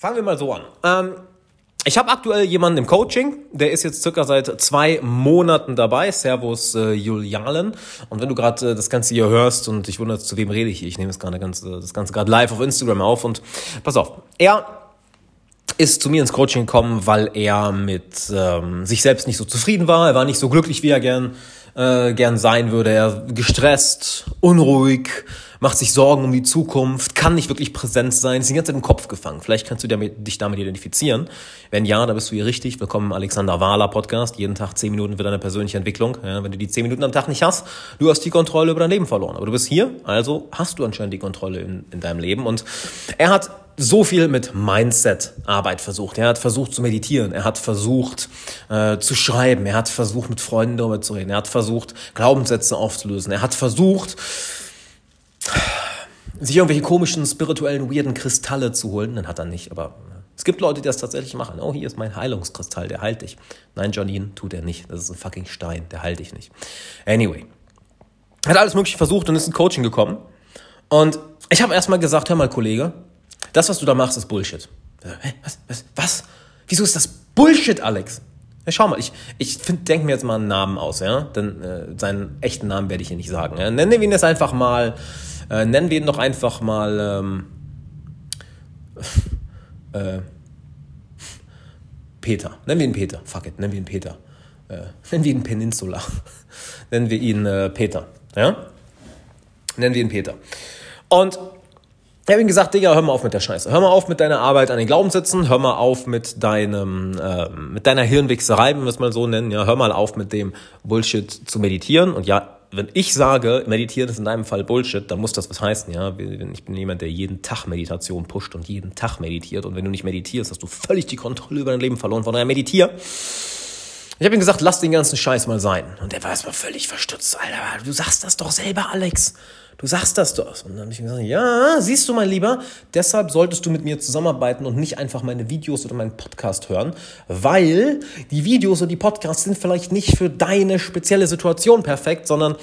Fangen wir mal so an. Ähm, ich habe aktuell jemanden im Coaching, der ist jetzt circa seit zwei Monaten dabei. Servus äh, Julialen. Und wenn du gerade äh, das Ganze hier hörst und dich wunderst, zu wem rede ich hier, ich nehme das, gerade ganz, das Ganze gerade live auf Instagram auf und pass auf, er ist zu mir ins Coaching gekommen, weil er mit ähm, sich selbst nicht so zufrieden war. Er war nicht so glücklich, wie er gern, äh, gern sein würde. Er gestresst, unruhig, macht sich Sorgen um die Zukunft, kann nicht wirklich präsent sein, ist die ganze Zeit im Kopf gefangen. Vielleicht kannst du dich damit identifizieren. Wenn ja, dann bist du hier richtig. Willkommen im Alexander Wahler Podcast. Jeden Tag zehn Minuten für deine persönliche Entwicklung. Ja, wenn du die zehn Minuten am Tag nicht hast, du hast die Kontrolle über dein Leben verloren. Aber du bist hier, also hast du anscheinend die Kontrolle in, in deinem Leben. Und er hat so viel mit Mindset-Arbeit versucht. Er hat versucht zu meditieren, er hat versucht äh, zu schreiben, er hat versucht mit Freunden darüber zu reden, er hat versucht Glaubenssätze aufzulösen, er hat versucht sich irgendwelche komischen, spirituellen, weirden Kristalle zu holen. Dann hat er nicht, aber es gibt Leute, die das tatsächlich machen. Oh, hier ist mein Heilungskristall, der heilt dich. Nein, Janine, tut er nicht. Das ist ein fucking Stein, der heilt dich nicht. Anyway. Hat alles mögliche versucht und ist in Coaching gekommen. Und ich habe erstmal gesagt, hör mal, Kollege, das, was du da machst, ist Bullshit. Was? Was? Was? Wieso ist das Bullshit, Alex? Ja, schau mal, ich, ich denke mir jetzt mal einen Namen aus, ja? Denn äh, seinen echten Namen werde ich hier nicht sagen. Ja? Nennen wir ihn jetzt einfach mal äh, nennen wir ihn doch einfach mal ähm, äh, Peter. Nennen wir ihn Peter. Fuck it, nennen wir ihn Peter. Äh, nennen wir ihn Peninsula. nennen wir ihn äh, Peter. Ja? Nennen wir ihn Peter. Und ich habe ihm gesagt, Digga, hör mal auf mit der Scheiße. Hör mal auf mit deiner Arbeit an den Glaubenssätzen. Hör mal auf mit deinem, äh, mit deiner Hirnwichserei, wenn wir es mal so nennen. Ja, hör mal auf mit dem Bullshit zu meditieren. Und ja, wenn ich sage, meditieren ist in deinem Fall Bullshit, dann muss das was heißen, ja. Ich bin jemand, der jeden Tag Meditation pusht und jeden Tag meditiert. Und wenn du nicht meditierst, hast du völlig die Kontrolle über dein Leben verloren. Von daher meditier. Ich habe ihm gesagt, lass den ganzen Scheiß mal sein. Und er war erstmal völlig verstutzt. Alter, du sagst das doch selber, Alex. Du sagst das doch. Und dann habe ich gesagt, ja, siehst du mein Lieber, deshalb solltest du mit mir zusammenarbeiten und nicht einfach meine Videos oder meinen Podcast hören, weil die Videos oder die Podcasts sind vielleicht nicht für deine spezielle Situation perfekt, sondern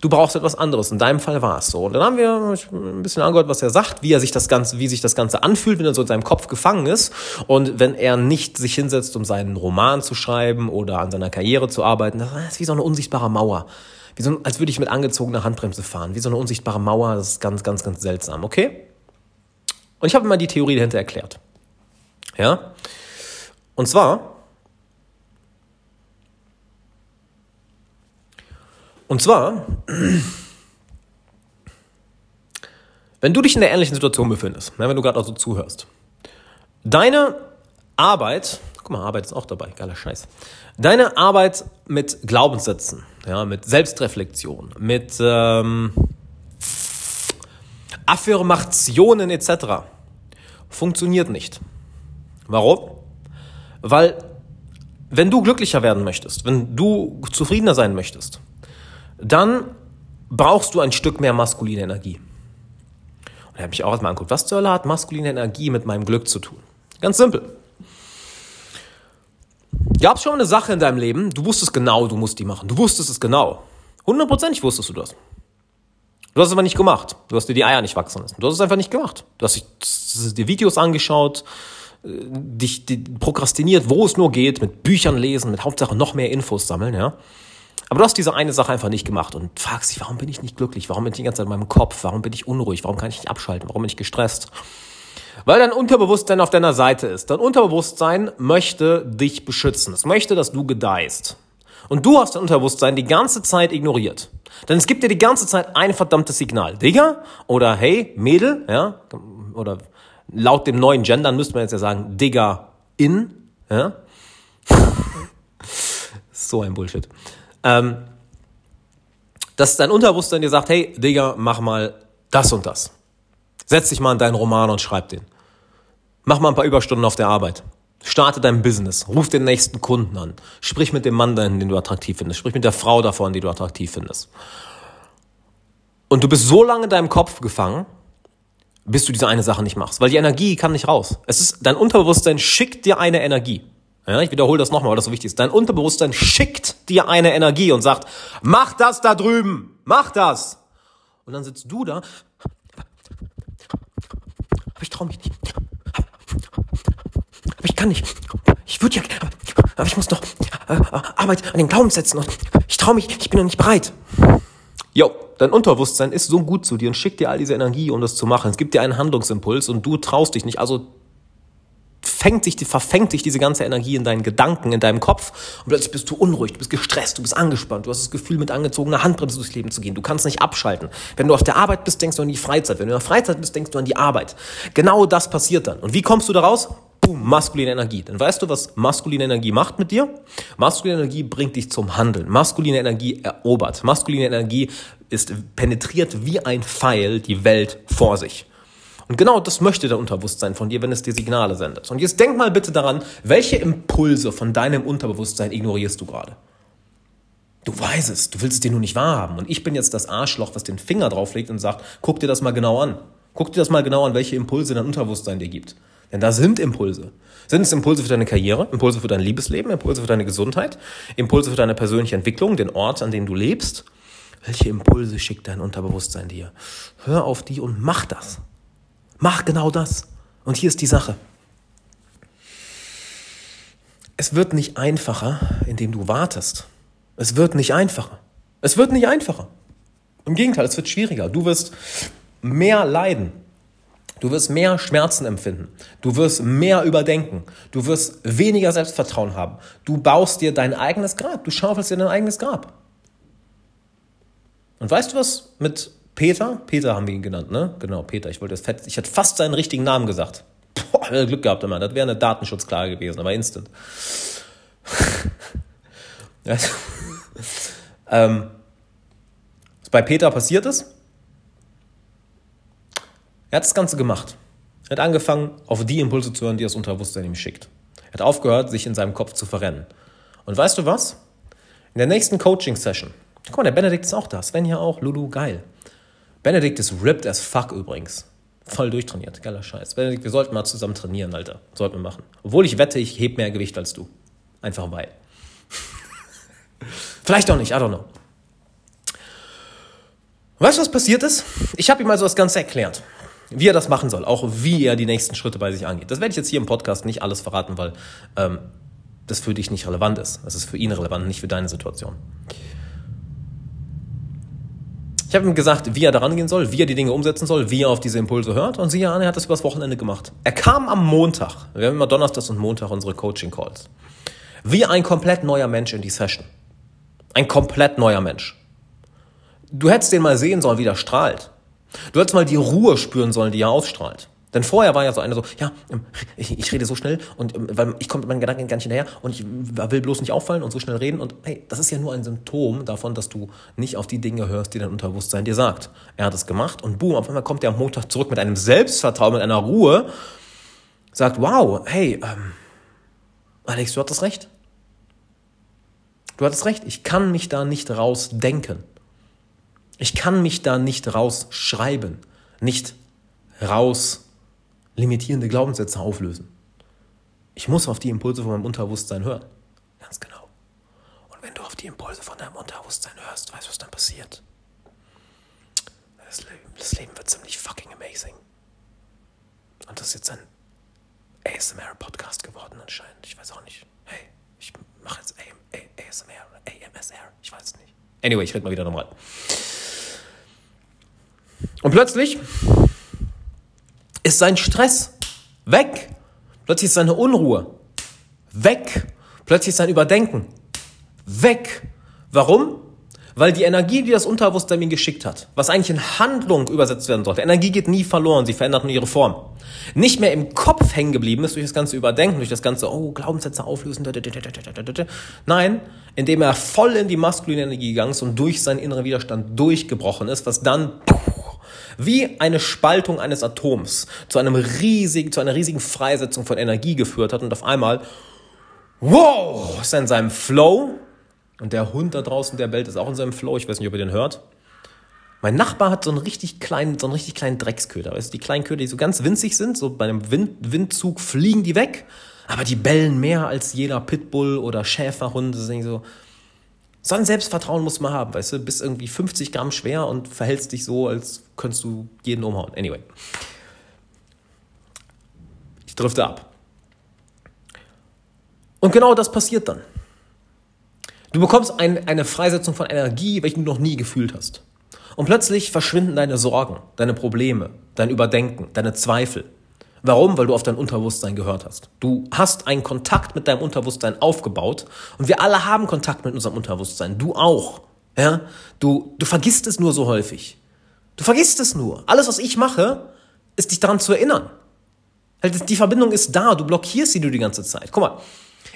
du brauchst etwas anderes. In deinem Fall war es so. Und dann haben wir ein bisschen angehört, was er sagt, wie er sich das Ganze, wie sich das Ganze anfühlt, wenn er so in seinem Kopf gefangen ist. Und wenn er nicht sich hinsetzt, um seinen Roman zu schreiben oder an seiner Karriere zu arbeiten, das ist wie so eine unsichtbare Mauer wie so, als würde ich mit angezogener Handbremse fahren, wie so eine unsichtbare Mauer. Das ist ganz, ganz, ganz seltsam, okay? Und ich habe mal die Theorie dahinter erklärt. Ja? Und zwar, und zwar, wenn du dich in der ähnlichen Situation befindest, wenn du gerade auch so zuhörst, deine Arbeit, guck mal, Arbeit ist auch dabei, geiler Scheiß. Deine Arbeit mit Glaubenssätzen, ja, mit Selbstreflexion, mit ähm, Affirmationen etc. funktioniert nicht. Warum? Weil wenn du glücklicher werden möchtest, wenn du zufriedener sein möchtest, dann brauchst du ein Stück mehr maskuline Energie. Und er hat mich auch erstmal angeguckt, was zur Hölle hat maskuline Energie mit meinem Glück zu tun? Ganz simpel. Gab es schon eine Sache in deinem Leben, du wusstest genau, du musst die machen. Du wusstest es genau. Hundertprozentig wusstest du das. Du hast es aber nicht gemacht. Du hast dir die Eier nicht wachsen lassen. Du hast es einfach nicht gemacht. Du hast dir Videos angeschaut, äh, dich prokrastiniert, wo es nur geht, mit Büchern lesen, mit Hauptsache noch mehr Infos sammeln, ja. Aber du hast diese eine Sache einfach nicht gemacht und fragst dich, warum bin ich nicht glücklich? Warum bin ich die ganze Zeit in meinem Kopf? Warum bin ich unruhig? Warum kann ich nicht abschalten? Warum bin ich gestresst? Weil dein Unterbewusstsein auf deiner Seite ist. Dein Unterbewusstsein möchte dich beschützen. Es möchte, dass du gedeihst. Und du hast dein Unterbewusstsein die ganze Zeit ignoriert. Denn es gibt dir die ganze Zeit ein verdammtes Signal. Digga oder hey, Mädel, ja, oder laut dem neuen Gendern müsste man jetzt ja sagen, Digga in, ja. so ein Bullshit. Ähm, dass dein Unterbewusstsein dir sagt, hey, Digga, mach mal das und das. Setz dich mal in deinen Roman und schreib den. Mach mal ein paar Überstunden auf der Arbeit. Starte dein Business. Ruf den nächsten Kunden an. Sprich mit dem Mann dahin, den du attraktiv findest. Sprich mit der Frau davon, die du attraktiv findest. Und du bist so lange in deinem Kopf gefangen, bis du diese eine Sache nicht machst. Weil die Energie kann nicht raus. Es ist, dein Unterbewusstsein schickt dir eine Energie. Ja, ich wiederhole das nochmal, weil das so wichtig ist. Dein Unterbewusstsein schickt dir eine Energie und sagt, mach das da drüben, mach das. Und dann sitzt du da aber ich traue mich nicht. kann nicht. Ich würde ja, aber ich muss noch äh, Arbeit an den Glaubenssätzen und ich traue mich, ich bin noch nicht bereit. Jo, dein Unterbewusstsein ist so gut zu dir und schickt dir all diese Energie, um das zu machen. Es gibt dir einen Handlungsimpuls und du traust dich nicht. Also fängt sich, verfängt sich diese ganze Energie in deinen Gedanken, in deinem Kopf und plötzlich bist du unruhig, du bist gestresst, du bist angespannt, du hast das Gefühl, mit angezogener Handbremse durchs Leben zu gehen. Du kannst nicht abschalten. Wenn du auf der Arbeit bist, denkst du an die Freizeit. Wenn du in der Freizeit bist, denkst du an die Arbeit. Genau das passiert dann. Und wie kommst du da raus? Boom, maskuline Energie. Dann weißt du, was maskuline Energie macht mit dir? Maskuline Energie bringt dich zum Handeln. Maskuline Energie erobert. Maskuline Energie ist penetriert wie ein Pfeil die Welt vor sich. Und genau das möchte dein Unterbewusstsein von dir, wenn es dir Signale sendet. Und jetzt denk mal bitte daran, welche Impulse von deinem Unterbewusstsein ignorierst du gerade? Du weißt es, du willst es dir nur nicht wahrhaben. Und ich bin jetzt das Arschloch, was den Finger drauflegt und sagt, guck dir das mal genau an. Guck dir das mal genau an, welche Impulse dein Unterbewusstsein dir gibt. Denn da sind Impulse. Sind es Impulse für deine Karriere, Impulse für dein Liebesleben, Impulse für deine Gesundheit, Impulse für deine persönliche Entwicklung, den Ort, an dem du lebst? Welche Impulse schickt dein Unterbewusstsein dir? Hör auf die und mach das. Mach genau das. Und hier ist die Sache. Es wird nicht einfacher, indem du wartest. Es wird nicht einfacher. Es wird nicht einfacher. Im Gegenteil, es wird schwieriger. Du wirst mehr leiden. Du wirst mehr Schmerzen empfinden. Du wirst mehr überdenken. Du wirst weniger Selbstvertrauen haben. Du baust dir dein eigenes Grab. Du schaufelst dir dein eigenes Grab. Und weißt du, was mit Peter? Peter haben wir ihn genannt, ne? Genau, Peter. Ich wollte das fett, ich hätte fast seinen richtigen Namen gesagt. Boah, Glück gehabt immer. Das wäre eine Datenschutzklage gewesen, aber instant. ähm, was bei Peter passiert ist, er hat das Ganze gemacht. Er hat angefangen, auf die Impulse zu hören, die das Unterbewusstsein ihm schickt. Er hat aufgehört, sich in seinem Kopf zu verrennen. Und weißt du was? In der nächsten Coaching-Session, guck mal, der Benedikt ist auch da, Sven ja auch, Lulu, geil. Benedikt ist ripped as fuck übrigens. Voll durchtrainiert, geiler Scheiß. Benedikt, wir sollten mal zusammen trainieren, Alter. Sollten wir machen. Obwohl ich wette, ich heb mehr Gewicht als du. Einfach weil. Vielleicht auch nicht, I don't know. Weißt du, was passiert ist? Ich habe ihm also das Ganze erklärt, wie er das machen soll, auch wie er die nächsten Schritte bei sich angeht. Das werde ich jetzt hier im Podcast nicht alles verraten, weil ähm, das für dich nicht relevant ist. Das ist für ihn relevant, nicht für deine Situation. Ich habe ihm gesagt, wie er daran gehen soll, wie er die Dinge umsetzen soll, wie er auf diese Impulse hört. Und siehe an, er hat das übers Wochenende gemacht. Er kam am Montag. Wir haben immer Donnerstags und Montag unsere Coaching-Calls. Wie ein komplett neuer Mensch in die Session. Ein komplett neuer Mensch. Du hättest den mal sehen sollen, wie der strahlt. Du hättest mal die Ruhe spüren sollen, die er ausstrahlt. Denn vorher war ja so einer so, ja, ähm, ich, ich rede so schnell und ähm, weil ich komme mit meinen Gedanken gar nicht hinterher und ich will bloß nicht auffallen und so schnell reden und hey, das ist ja nur ein Symptom davon, dass du nicht auf die Dinge hörst, die dein Unterbewusstsein dir sagt. Er hat es gemacht und boom, auf einmal kommt er am Montag zurück mit einem Selbstvertrauen, mit einer Ruhe, sagt, wow, hey, ähm, Alex, du hattest recht. Du hattest recht, ich kann mich da nicht rausdenken. Ich kann mich da nicht rausschreiben, nicht raus limitierende Glaubenssätze auflösen. Ich muss auf die Impulse von meinem Unterbewusstsein hören. Ganz genau. Und wenn du auf die Impulse von deinem Unterbewusstsein hörst, weißt du, was dann passiert? Das Leben, das Leben wird ziemlich fucking amazing. Und das ist jetzt ein ASMR-Podcast geworden anscheinend. Ich weiß auch nicht. Hey, ich mache jetzt AM, ASMR, AMSR. Ich weiß es nicht. Anyway, ich rede mal wieder normal. Und plötzlich ist sein Stress weg. Plötzlich ist seine Unruhe weg. Plötzlich ist sein Überdenken weg. Warum? Weil die Energie, die das Unterbewusstsein geschickt hat, was eigentlich in Handlung übersetzt werden sollte, Energie geht nie verloren, sie verändert nur ihre Form, nicht mehr im Kopf hängen geblieben ist durch das ganze Überdenken, durch das ganze, oh, Glaubenssätze auflösen, nein, indem er voll in die maskuline Energie gegangen ist und durch seinen inneren Widerstand durchgebrochen ist, was dann wie eine Spaltung eines Atoms zu einem riesigen, zu einer riesigen Freisetzung von Energie geführt hat und auf einmal, wow, ist er in seinem Flow und der Hund da draußen, der bellt, ist auch in seinem Flow, ich weiß nicht, ob ihr den hört. Mein Nachbar hat so einen richtig kleinen, so einen richtig kleinen Drecksköder. Weißt du, die kleinen Köder, die so ganz winzig sind, so bei einem Wind, Windzug fliegen die weg, aber die bellen mehr als jeder Pitbull oder Schäferhund. Das ist so, so ein Selbstvertrauen muss man haben, weißt du, bist irgendwie 50 Gramm schwer und verhältst dich so, als könntest du jeden umhauen. Anyway. Ich drifte ab. Und genau das passiert dann. Du bekommst ein, eine Freisetzung von Energie, welche du noch nie gefühlt hast. Und plötzlich verschwinden deine Sorgen, deine Probleme, dein Überdenken, deine Zweifel. Warum? Weil du auf dein Unterbewusstsein gehört hast. Du hast einen Kontakt mit deinem Unterbewusstsein aufgebaut und wir alle haben Kontakt mit unserem Unterbewusstsein. Du auch. Ja? Du, du vergisst es nur so häufig. Du vergisst es nur. Alles, was ich mache, ist dich daran zu erinnern. Die Verbindung ist da, du blockierst sie nur die ganze Zeit. Guck mal,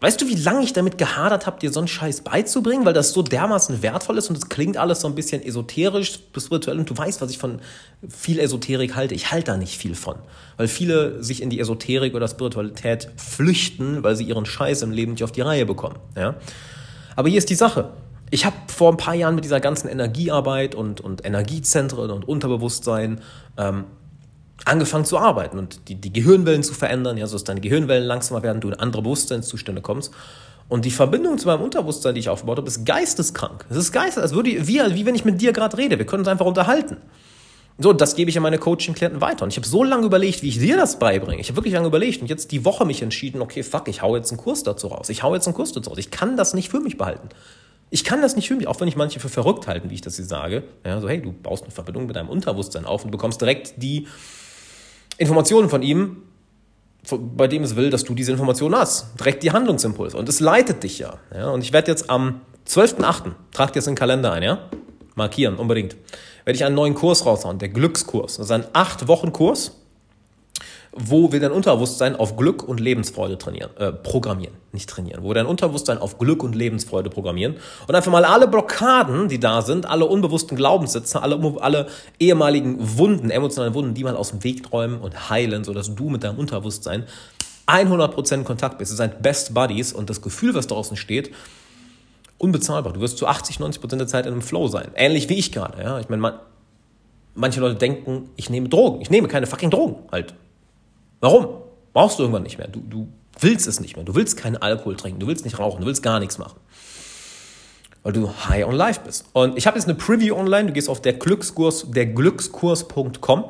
Weißt du, wie lange ich damit gehadert habe, dir so einen Scheiß beizubringen, weil das so dermaßen wertvoll ist und es klingt alles so ein bisschen esoterisch, spirituell und du weißt, was ich von viel Esoterik halte. Ich halte da nicht viel von, weil viele sich in die Esoterik oder Spiritualität flüchten, weil sie ihren Scheiß im Leben nicht auf die Reihe bekommen. Ja? Aber hier ist die Sache. Ich habe vor ein paar Jahren mit dieser ganzen Energiearbeit und, und Energiezentren und Unterbewusstsein ähm, angefangen zu arbeiten und die, die Gehirnwellen zu verändern, ja, so dass deine Gehirnwellen langsamer werden, du in andere Bewusstseinszustände kommst. Und die Verbindung zu meinem Unterbewusstsein, die ich aufgebaut habe, ist geisteskrank. Es ist geistes, als würde wie, wie wenn ich mit dir gerade rede. Wir können uns einfach unterhalten. So, das gebe ich an meine Coaching-Klienten weiter. Und ich habe so lange überlegt, wie ich dir das beibringe. Ich habe wirklich lange überlegt und jetzt die Woche mich entschieden, okay, fuck, ich hau jetzt einen Kurs dazu raus. Ich hau jetzt einen Kurs dazu raus. Ich kann das nicht für mich behalten. Ich kann das nicht für mich, auch wenn ich manche für verrückt halten, wie ich das hier sage. Ja, so, hey, du baust eine Verbindung mit deinem Unterbewusstsein auf und bekommst direkt die Informationen von ihm, bei dem es will, dass du diese Informationen hast. Direkt die Handlungsimpulse. Und es leitet dich ja. ja? Und ich werde jetzt am 12.8., trag dir das in den Kalender ein, ja? Markieren, unbedingt. Werde ich einen neuen Kurs raushauen, der Glückskurs. Das ist ein 8-Wochen-Kurs wo wir dein Unterbewusstsein auf Glück und Lebensfreude trainieren, äh, programmieren, nicht trainieren, wo wir dein Unterbewusstsein auf Glück und Lebensfreude programmieren und einfach mal alle Blockaden, die da sind, alle unbewussten Glaubenssitze, alle, alle ehemaligen Wunden, emotionalen Wunden, die mal aus dem Weg träumen und heilen, sodass du mit deinem Unterbewusstsein 100% in Kontakt bist. Ihr seid Best Buddies und das Gefühl, was draußen steht, unbezahlbar. Du wirst zu 80, 90% der Zeit in einem Flow sein. Ähnlich wie ich gerade. Ja? Ich meine, man, manche Leute denken, ich nehme Drogen. Ich nehme keine fucking Drogen halt. Warum? Brauchst du irgendwann nicht mehr. Du, du willst es nicht mehr. Du willst keinen Alkohol trinken. Du willst nicht rauchen. Du willst gar nichts machen. Weil du high on life bist. Und ich habe jetzt eine Preview online. Du gehst auf der Glückskurs, derglückskurs.com.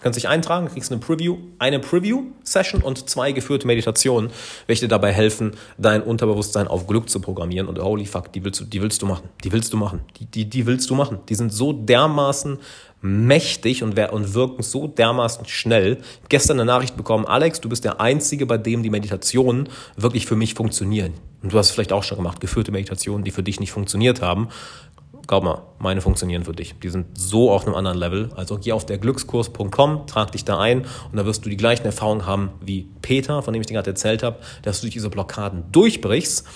Kannst dich eintragen, kriegst eine Preview, eine Preview-Session und zwei geführte Meditationen, welche dir dabei helfen, dein Unterbewusstsein auf Glück zu programmieren. Und holy fuck, die willst du, die willst du machen. Die willst du machen. Die, die, die willst du machen. Die sind so dermaßen mächtig und, und wirken so dermaßen schnell. Gestern eine Nachricht bekommen, Alex, du bist der Einzige, bei dem die Meditationen wirklich für mich funktionieren. Und du hast es vielleicht auch schon gemacht, geführte Meditationen, die für dich nicht funktioniert haben. Glaub mal, meine funktionieren für dich. Die sind so auf einem anderen Level. Also geh auf der Glückskurs.com, trag dich da ein und da wirst du die gleichen Erfahrungen haben wie Peter, von dem ich dir gerade erzählt habe, dass du durch diese Blockaden durchbrichst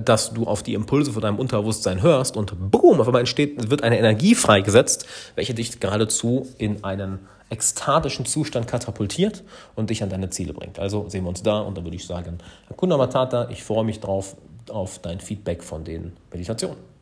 dass du auf die Impulse von deinem Unterbewusstsein hörst und boom, auf einmal entsteht, wird eine Energie freigesetzt, welche dich geradezu in einen ekstatischen Zustand katapultiert und dich an deine Ziele bringt. Also sehen wir uns da und dann würde ich sagen, Hakuna Matata, ich freue mich drauf auf dein Feedback von den Meditationen.